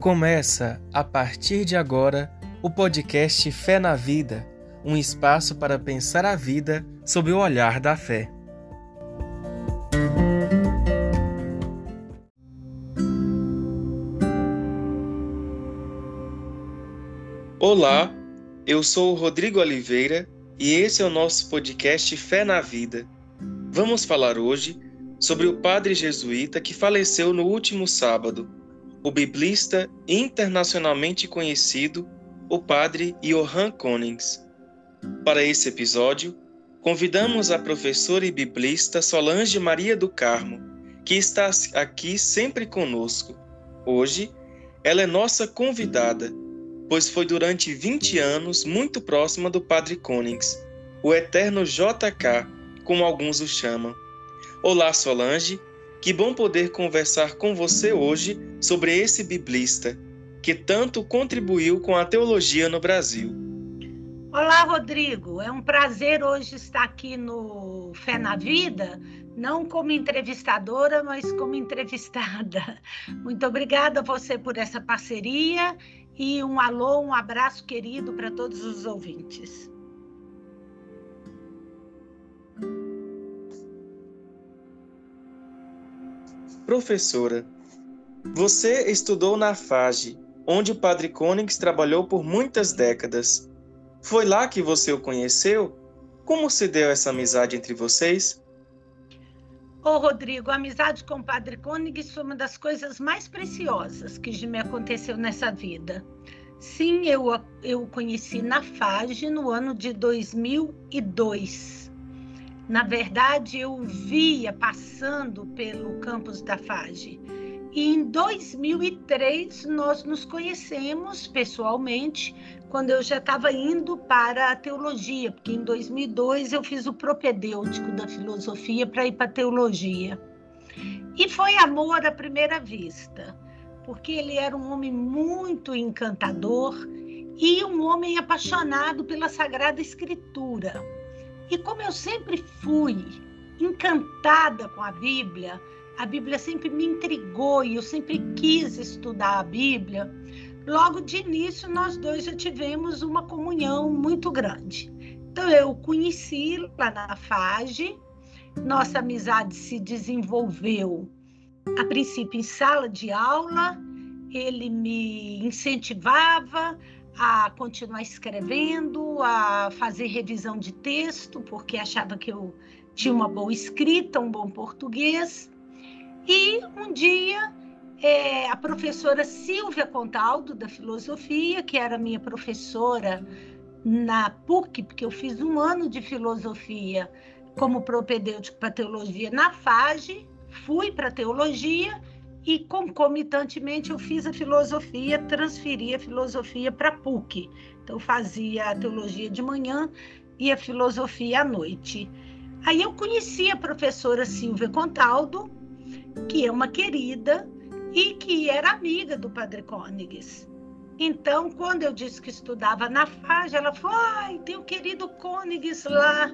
Começa, a partir de agora, o podcast Fé na Vida um espaço para pensar a vida sob o olhar da fé. Olá, eu sou o Rodrigo Oliveira e esse é o nosso podcast Fé na Vida. Vamos falar hoje sobre o padre jesuíta que faleceu no último sábado, o biblista internacionalmente conhecido, o padre Johann Konings. Para esse episódio, convidamos a professora e biblista Solange Maria do Carmo, que está aqui sempre conosco. Hoje, ela é nossa convidada, pois foi durante 20 anos muito próxima do Padre Konings, o eterno JK, como alguns o chamam. Olá, Solange, que bom poder conversar com você hoje sobre esse biblista que tanto contribuiu com a teologia no Brasil. Olá, Rodrigo. É um prazer hoje estar aqui no Fé na Vida, não como entrevistadora, mas como entrevistada. Muito obrigada a você por essa parceria e um alô, um abraço querido para todos os ouvintes. Professora, você estudou na FAGE, onde o Padre Cônix trabalhou por muitas décadas. Foi lá que você o conheceu? Como se deu essa amizade entre vocês? Ô, Rodrigo, a amizade com o Padre Cônix foi uma das coisas mais preciosas que me aconteceu nessa vida. Sim, eu, eu o conheci na FAGE no ano de 2002. Na verdade, eu via passando pelo campus da FAGE. E em 2003 nós nos conhecemos pessoalmente quando eu já estava indo para a teologia, porque em 2002 eu fiz o propedêutico da filosofia para ir para a teologia. E foi amor à primeira vista, porque ele era um homem muito encantador e um homem apaixonado pela Sagrada Escritura. E como eu sempre fui encantada com a Bíblia, a Bíblia sempre me intrigou e eu sempre quis estudar a Bíblia. Logo de início, nós dois já tivemos uma comunhão muito grande. Então, eu conheci lá na FAGE, nossa amizade se desenvolveu, a princípio, em sala de aula, ele me incentivava a continuar escrevendo, a fazer revisão de texto, porque achava que eu tinha uma boa escrita, um bom português. E um dia é, a professora Silvia Contaldo, da filosofia, que era minha professora na PUC, porque eu fiz um ano de filosofia como propedêutico para teologia na FAGE, fui para teologia e concomitantemente eu fiz a filosofia, transferi a filosofia para PUC. Então fazia a teologia de manhã e a filosofia à noite. Aí eu conheci a professora Silvia Contaldo, que é uma querida, e que era amiga do Padre Côniges. Então, quando eu disse que estudava na FAGE, ela falou: ai, tem o querido Côniges lá.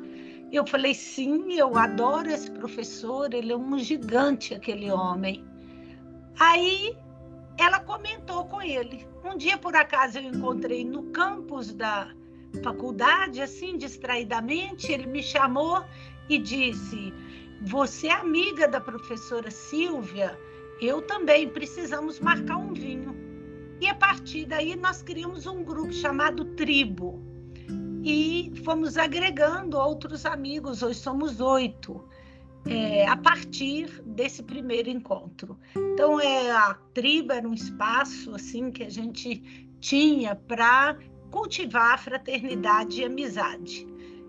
Eu falei: sim, eu adoro esse professor, ele é um gigante, aquele homem. Aí ela comentou com ele. Um dia, por acaso, eu encontrei no campus da faculdade, assim, distraidamente, ele me chamou e disse: Você é amiga da professora Silvia? eu também precisamos marcar um vinho. E a partir daí nós criamos um grupo chamado Tribo e fomos agregando outros amigos, hoje somos oito, é, a partir desse primeiro encontro. Então, é, a tribo era um espaço assim que a gente tinha para cultivar a fraternidade e amizade.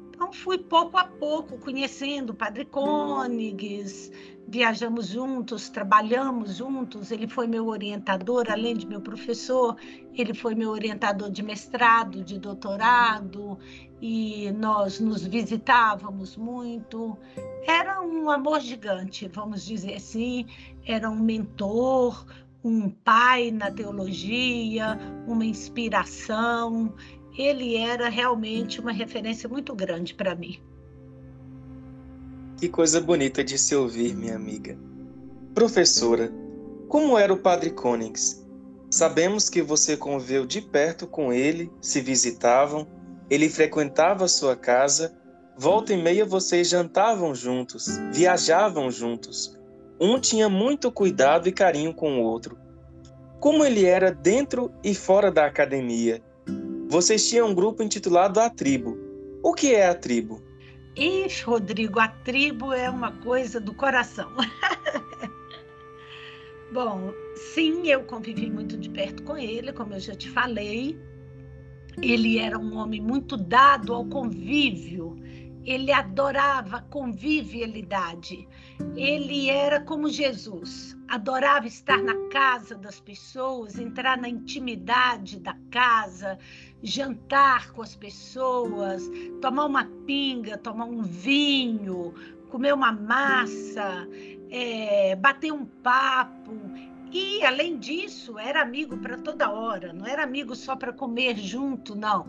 Então, fui pouco a pouco conhecendo o Padre Côniges, viajamos juntos, trabalhamos juntos. Ele foi meu orientador, além de meu professor, ele foi meu orientador de mestrado, de doutorado, e nós nos visitávamos muito. Era um amor gigante, vamos dizer assim, era um mentor, um pai na teologia, uma inspiração. Ele era realmente uma referência muito grande para mim. Que coisa bonita de se ouvir, minha amiga. Professora, como era o Padre Cônix? Sabemos que você conviveu de perto com ele, se visitavam, ele frequentava sua casa, volta e meia vocês jantavam juntos, viajavam juntos. Um tinha muito cuidado e carinho com o outro. Como ele era dentro e fora da academia? Vocês tinham um grupo intitulado A Tribo. O que é a tribo? Ixi, Rodrigo, a tribo é uma coisa do coração. Bom, sim, eu convivi muito de perto com ele, como eu já te falei. Ele era um homem muito dado ao convívio. Ele adorava convivialidade. Ele era como Jesus, adorava estar na casa das pessoas, entrar na intimidade da casa, jantar com as pessoas, tomar uma pinga, tomar um vinho, comer uma massa, é, bater um papo. E, além disso, era amigo para toda hora, não era amigo só para comer junto, não.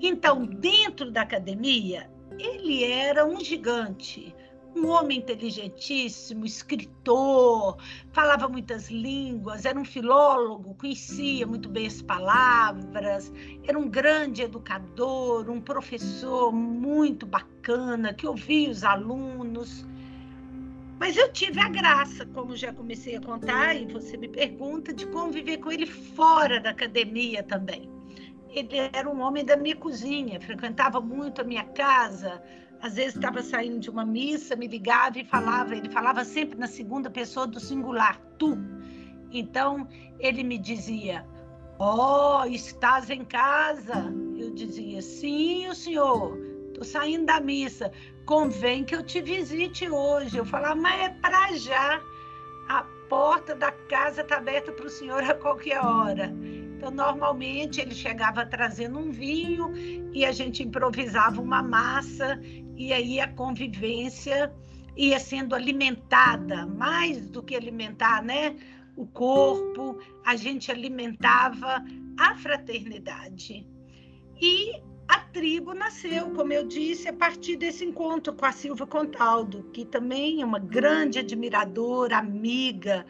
Então, dentro da academia, ele era um gigante, um homem inteligentíssimo, escritor, falava muitas línguas, era um filólogo, conhecia muito bem as palavras, era um grande educador, um professor muito bacana, que ouvia os alunos. Mas eu tive a graça, como já comecei a contar, e você me pergunta, de conviver com ele fora da academia também. Ele era um homem da minha cozinha, frequentava muito a minha casa, às vezes estava saindo de uma missa, me ligava e falava, ele falava sempre na segunda pessoa do singular, tu. Então, ele me dizia, oh, estás em casa? Eu dizia, sim, o senhor, estou saindo da missa, convém que eu te visite hoje. Eu falava, mas é para já, a porta da casa está aberta para o senhor a qualquer hora. Então, normalmente, ele chegava trazendo um vinho e a gente improvisava uma massa, e aí a convivência ia sendo alimentada, mais do que alimentar, né? O corpo, a gente alimentava a fraternidade. E a tribo nasceu, como eu disse, a partir desse encontro com a Silvia Contaldo, que também é uma grande admiradora, amiga,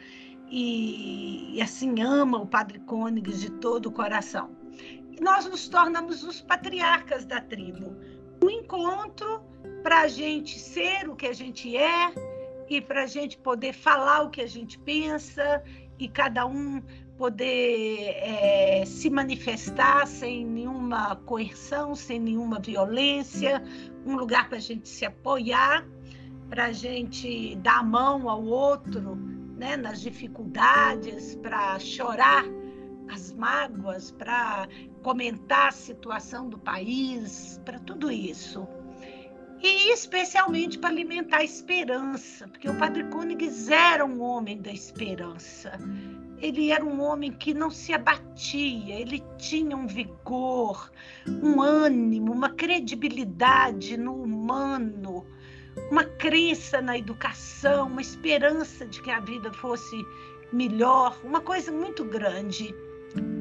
e, e assim ama o Padre Côniges de todo o coração. Nós nos tornamos os patriarcas da tribo. Um encontro para a gente ser o que a gente é e para a gente poder falar o que a gente pensa e cada um poder é, se manifestar sem nenhuma coerção, sem nenhuma violência, um lugar para a gente se apoiar, para a gente dar a mão ao outro né, nas dificuldades, para chorar as mágoas, para comentar a situação do país, para tudo isso. E especialmente para alimentar a esperança, porque o Padre Côniges era um homem da esperança. Ele era um homem que não se abatia, ele tinha um vigor, um ânimo, uma credibilidade no humano, uma crença na educação, uma esperança de que a vida fosse melhor, uma coisa muito grande.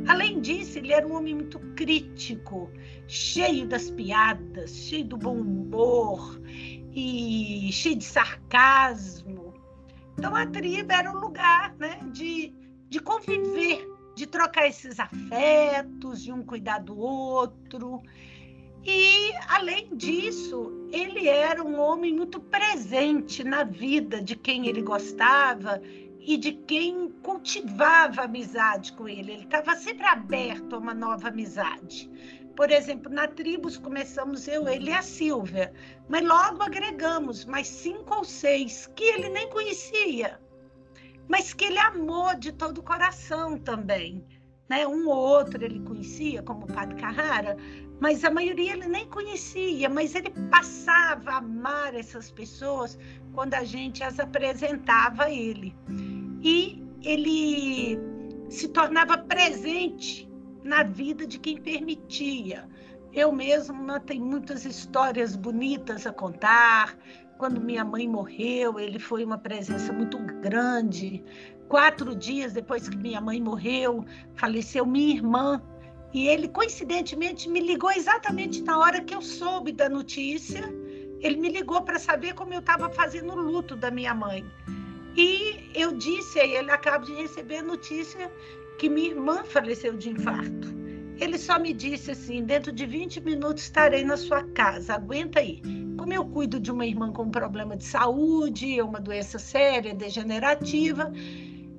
Além disso, ele era um homem muito crítico, cheio das piadas, cheio do bom humor e cheio de sarcasmo. Então a tribo era um lugar né, de, de conviver, de trocar esses afetos, de um cuidar do outro. E, além disso, ele era um homem muito presente na vida de quem ele gostava e de quem cultivava amizade com ele. Ele estava sempre aberto a uma nova amizade. Por exemplo, na Tribos começamos eu, ele e a Silvia, mas logo agregamos mais cinco ou seis que ele nem conhecia, mas que ele amou de todo o coração também. Né? Um ou outro ele conhecia, como o Padre Carrara, mas a maioria ele nem conhecia, mas ele passava a amar essas pessoas quando a gente as apresentava a ele. E ele se tornava presente na vida de quem permitia. Eu mesma tenho muitas histórias bonitas a contar. Quando minha mãe morreu, ele foi uma presença muito grande. Quatro dias depois que minha mãe morreu, faleceu minha irmã, e ele, coincidentemente, me ligou exatamente na hora que eu soube da notícia. Ele me ligou para saber como eu estava fazendo o luto da minha mãe. E eu disse a ele: acabo de receber a notícia que minha irmã faleceu de infarto. Ele só me disse assim: dentro de 20 minutos estarei na sua casa, aguenta aí. Como eu cuido de uma irmã com problema de saúde, uma doença séria, degenerativa,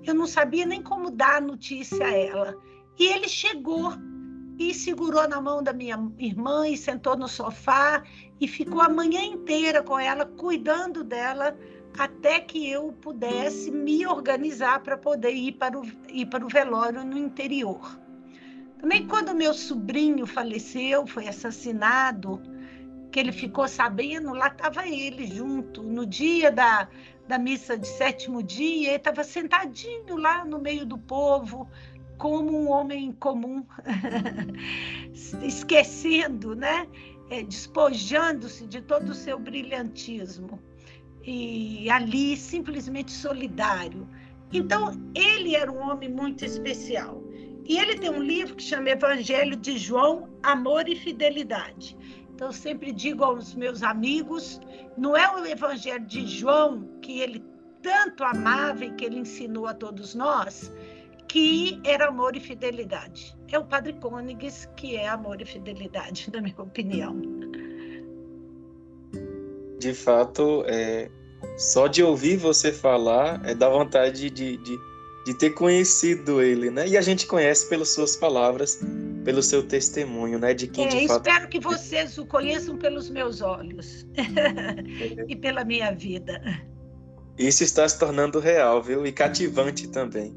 eu não sabia nem como dar a notícia a ela. E ele chegou e segurou na mão da minha irmã e sentou no sofá e ficou a manhã inteira com ela, cuidando dela, até que eu pudesse me organizar para poder ir para, o, ir para o velório no interior. Também quando meu sobrinho faleceu, foi assassinado, que ele ficou sabendo, lá estava ele junto. No dia da, da missa de sétimo dia, ele estava sentadinho lá no meio do povo, como um homem comum, esquecendo, né? É, despojando-se de todo o seu brilhantismo. E ali, simplesmente solidário. Então, ele era um homem muito especial. E ele tem um livro que chama Evangelho de João, Amor e Fidelidade. Então, sempre digo aos meus amigos: não é o Evangelho de João que ele tanto amava e que ele ensinou a todos nós, que era amor e fidelidade. É o Padre Côniges que é amor e fidelidade, na minha opinião. De fato, é, só de ouvir você falar, é, dá vontade de, de de ter conhecido ele, né? E a gente conhece pelas suas palavras, pelo seu testemunho, né? De quem é, de fato... Espero que vocês o conheçam pelos meus olhos e pela minha vida. Isso está se tornando real, viu? E cativante também.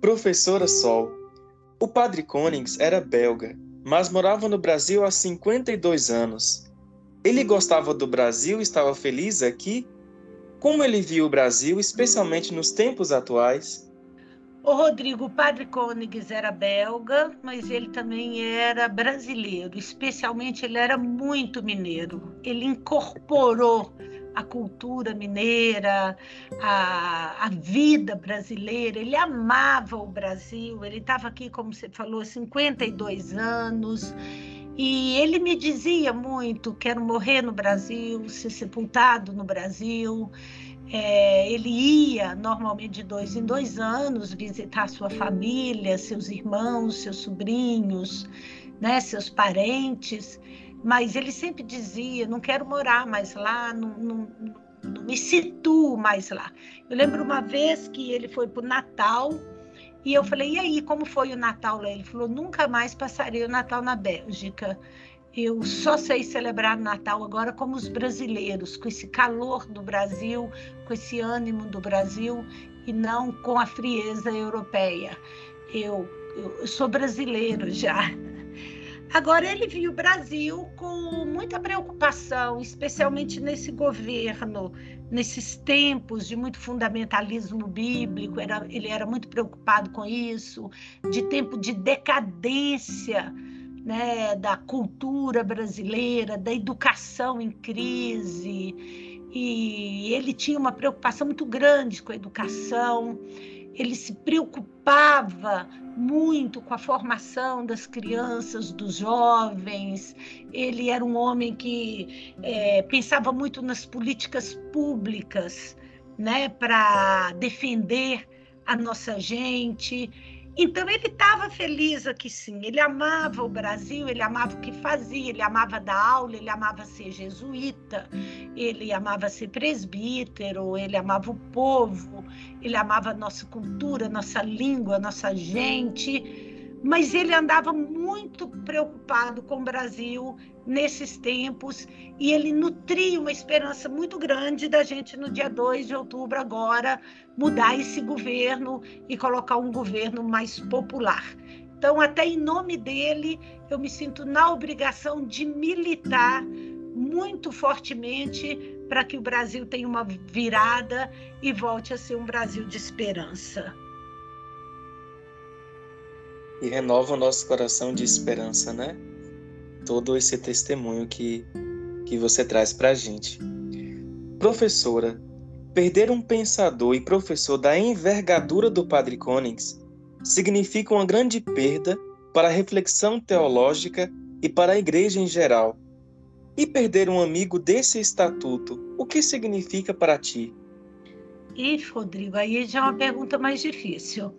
Professora Sol, o padre Konings era belga, mas morava no Brasil há 52 anos. Ele gostava do Brasil estava feliz aqui como ele viu o Brasil, especialmente nos tempos atuais? O Rodrigo, o padre Côniges era belga, mas ele também era brasileiro, especialmente ele era muito mineiro. Ele incorporou a cultura mineira, a, a vida brasileira, ele amava o Brasil, ele estava aqui, como você falou, 52 anos. E ele me dizia muito: quero morrer no Brasil, ser sepultado no Brasil. É, ele ia normalmente de dois em dois anos visitar sua família, seus irmãos, seus sobrinhos, né, seus parentes, mas ele sempre dizia: não quero morar mais lá, não, não, não me situo mais lá. Eu lembro uma vez que ele foi para o Natal e eu falei, e aí, como foi o Natal lá? Ele falou, nunca mais passarei o Natal na Bélgica. Eu só sei celebrar o Natal agora como os brasileiros, com esse calor do Brasil, com esse ânimo do Brasil e não com a frieza europeia. Eu, eu, sou brasileiro já. Agora, ele viu o Brasil com muita preocupação, especialmente nesse governo, nesses tempos de muito fundamentalismo bíblico, era, ele era muito preocupado com isso, de tempo de decadência né, da cultura brasileira, da educação em crise. E ele tinha uma preocupação muito grande com a educação ele se preocupava muito com a formação das crianças, dos jovens. Ele era um homem que é, pensava muito nas políticas públicas, né, para defender a nossa gente. Então ele estava feliz aqui sim, ele amava o Brasil, ele amava o que fazia, ele amava dar aula, ele amava ser jesuíta, ele amava ser presbítero, ele amava o povo, ele amava a nossa cultura, nossa língua, nossa gente mas ele andava muito preocupado com o Brasil nesses tempos e ele nutria uma esperança muito grande da gente no dia 2 de outubro agora mudar esse governo e colocar um governo mais popular. Então, até em nome dele, eu me sinto na obrigação de militar muito fortemente para que o Brasil tenha uma virada e volte a ser um Brasil de esperança e renova o nosso coração de esperança, né? Todo esse testemunho que, que você traz para a gente. Professora, perder um pensador e professor da envergadura do Padre Konings significa uma grande perda para a reflexão teológica e para a igreja em geral. E perder um amigo desse estatuto, o que significa para ti? Ih, Rodrigo, aí já é uma pergunta mais difícil.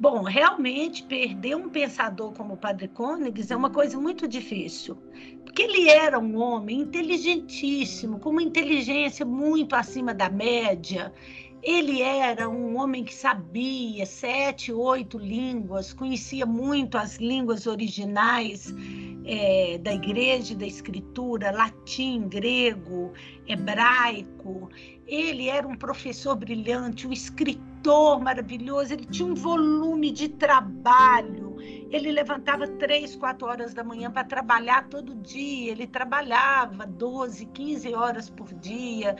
Bom, realmente perder um pensador como o Padre Cônigs é uma coisa muito difícil, porque ele era um homem inteligentíssimo, com uma inteligência muito acima da média. Ele era um homem que sabia sete, oito línguas, conhecia muito as línguas originais é, da igreja da escritura, latim, grego, hebraico. Ele era um professor brilhante, um escritor maravilhoso, ele tinha um volume de trabalho. Ele levantava três, quatro horas da manhã para trabalhar todo dia. Ele trabalhava 12, 15 horas por dia.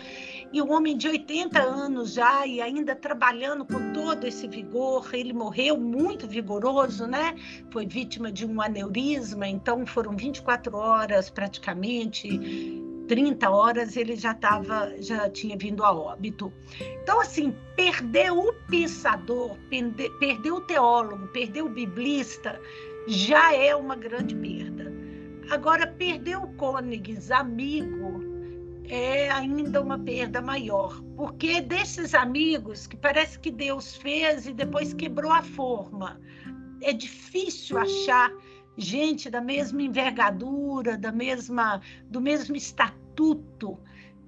E um homem de 80 anos já e ainda trabalhando com todo esse vigor. Ele morreu muito vigoroso, né? Foi vítima de um aneurisma, então foram 24 horas praticamente 30 horas ele já estava, já tinha vindo a óbito. Então, assim, perder o pensador, perder, o teólogo, perder o biblista, já é uma grande perda. Agora, perder o côniges, amigo, é ainda uma perda maior, porque desses amigos que parece que Deus fez e depois quebrou a forma. É difícil achar gente da mesma envergadura, da mesma, do mesmo estatuto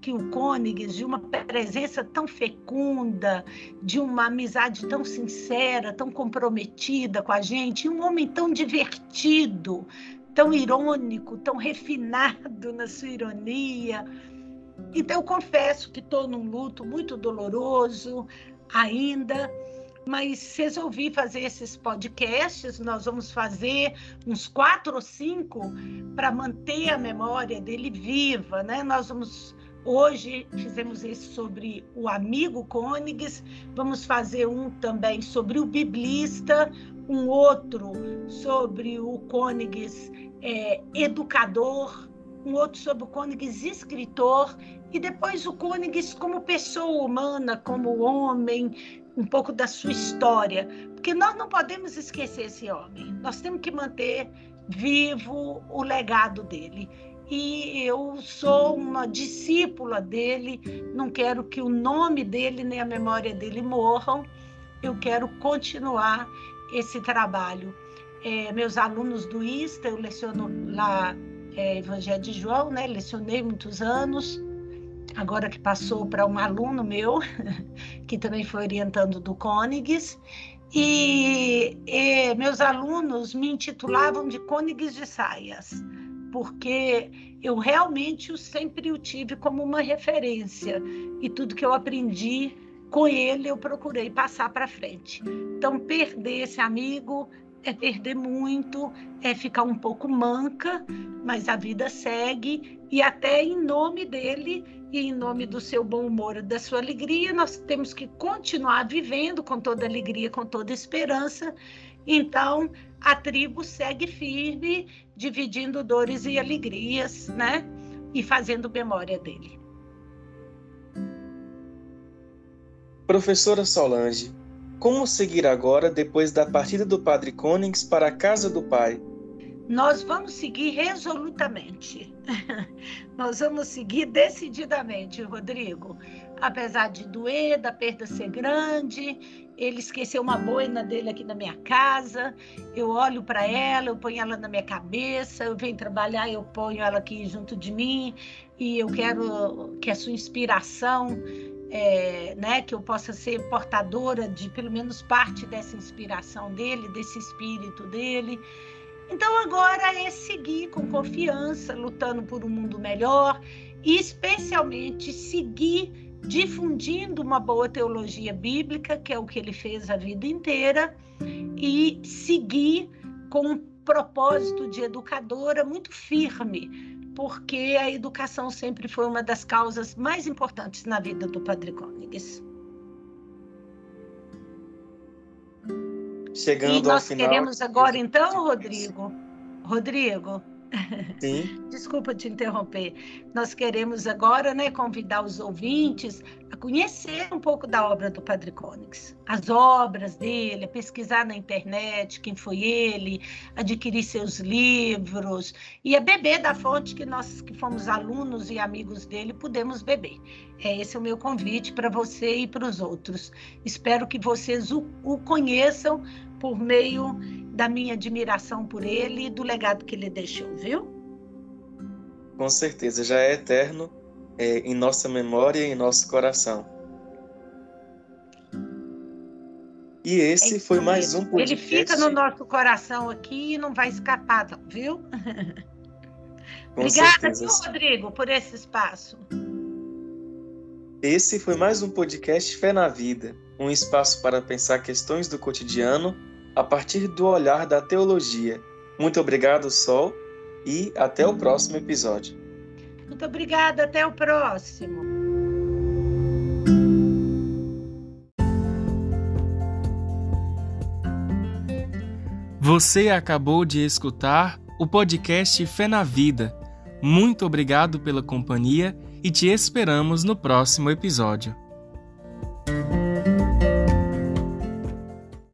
que o Côniges, de uma presença tão fecunda, de uma amizade tão sincera, tão comprometida com a gente, um homem tão divertido, tão irônico, tão refinado na sua ironia. Então, eu confesso que estou num luto muito doloroso ainda mas resolvi fazer esses podcasts. Nós vamos fazer uns quatro ou cinco para manter a memória dele viva, né? Nós vamos Hoje fizemos esse sobre o amigo Côniges, vamos fazer um também sobre o biblista, um outro sobre o Côniges é, educador, um outro sobre o Côniges escritor, e depois o Côniges como pessoa humana, como homem, um pouco da sua história, porque nós não podemos esquecer esse homem. Nós temos que manter vivo o legado dele. E eu sou uma discípula dele, não quero que o nome dele nem a memória dele morram. Eu quero continuar esse trabalho. É, meus alunos do ISTA, eu leciono lá é, Evangelho de João, né? Lecionei muitos anos agora que passou para um aluno meu, que também foi orientando do Côniges, e, e, meus alunos me intitulavam de Côniges de Saias, porque eu realmente sempre o tive como uma referência, e tudo que eu aprendi com ele eu procurei passar para frente. Então, perder esse amigo é perder muito, é ficar um pouco manca, mas a vida segue e até em nome dele e em nome do seu bom humor da sua alegria, nós temos que continuar vivendo com toda alegria, com toda esperança. Então, a tribo segue firme, dividindo dores e alegrias, né? E fazendo memória dele. Professora Solange, como seguir agora depois da partida do Padre Cônings para a casa do Pai? Nós vamos seguir resolutamente. Nós vamos seguir decididamente, Rodrigo. Apesar de doer, da perda ser grande, ele esqueceu uma boina dele aqui na minha casa. Eu olho para ela, eu ponho ela na minha cabeça, eu venho trabalhar, eu ponho ela aqui junto de mim e eu quero que a sua inspiração é, né, que eu possa ser portadora de pelo menos parte dessa inspiração dele, desse espírito dele. Então agora é seguir com confiança, lutando por um mundo melhor e especialmente seguir difundindo uma boa teologia bíblica, que é o que ele fez a vida inteira, e seguir com um propósito de educadora muito firme, porque a educação sempre foi uma das causas mais importantes na vida do Padre Côniges. Chegando e nós ao final. queremos agora, então, Rodrigo. Rodrigo, Sim. Desculpa te interromper. Nós queremos agora né, convidar os ouvintes a conhecer um pouco da obra do Padre Cônix, as obras dele, a pesquisar na internet quem foi ele, adquirir seus livros e a beber da fonte que nós que fomos alunos e amigos dele pudemos beber. É esse é o meu convite para você e para os outros. Espero que vocês o, o conheçam por meio da minha admiração por ele e do legado que ele deixou, viu? Com certeza, já é eterno é, em nossa memória e em nosso coração. E esse é foi mais um podcast. Ele fica no nosso coração aqui e não vai escapar, não, viu? Com Obrigada, viu, Rodrigo, por esse espaço. Esse foi mais um podcast Fé na Vida, um espaço para pensar questões do cotidiano a partir do olhar da teologia. Muito obrigado, Sol, e até o próximo episódio. Muito obrigada, até o próximo. Você acabou de escutar o podcast Fé na Vida. Muito obrigado pela companhia e te esperamos no próximo episódio.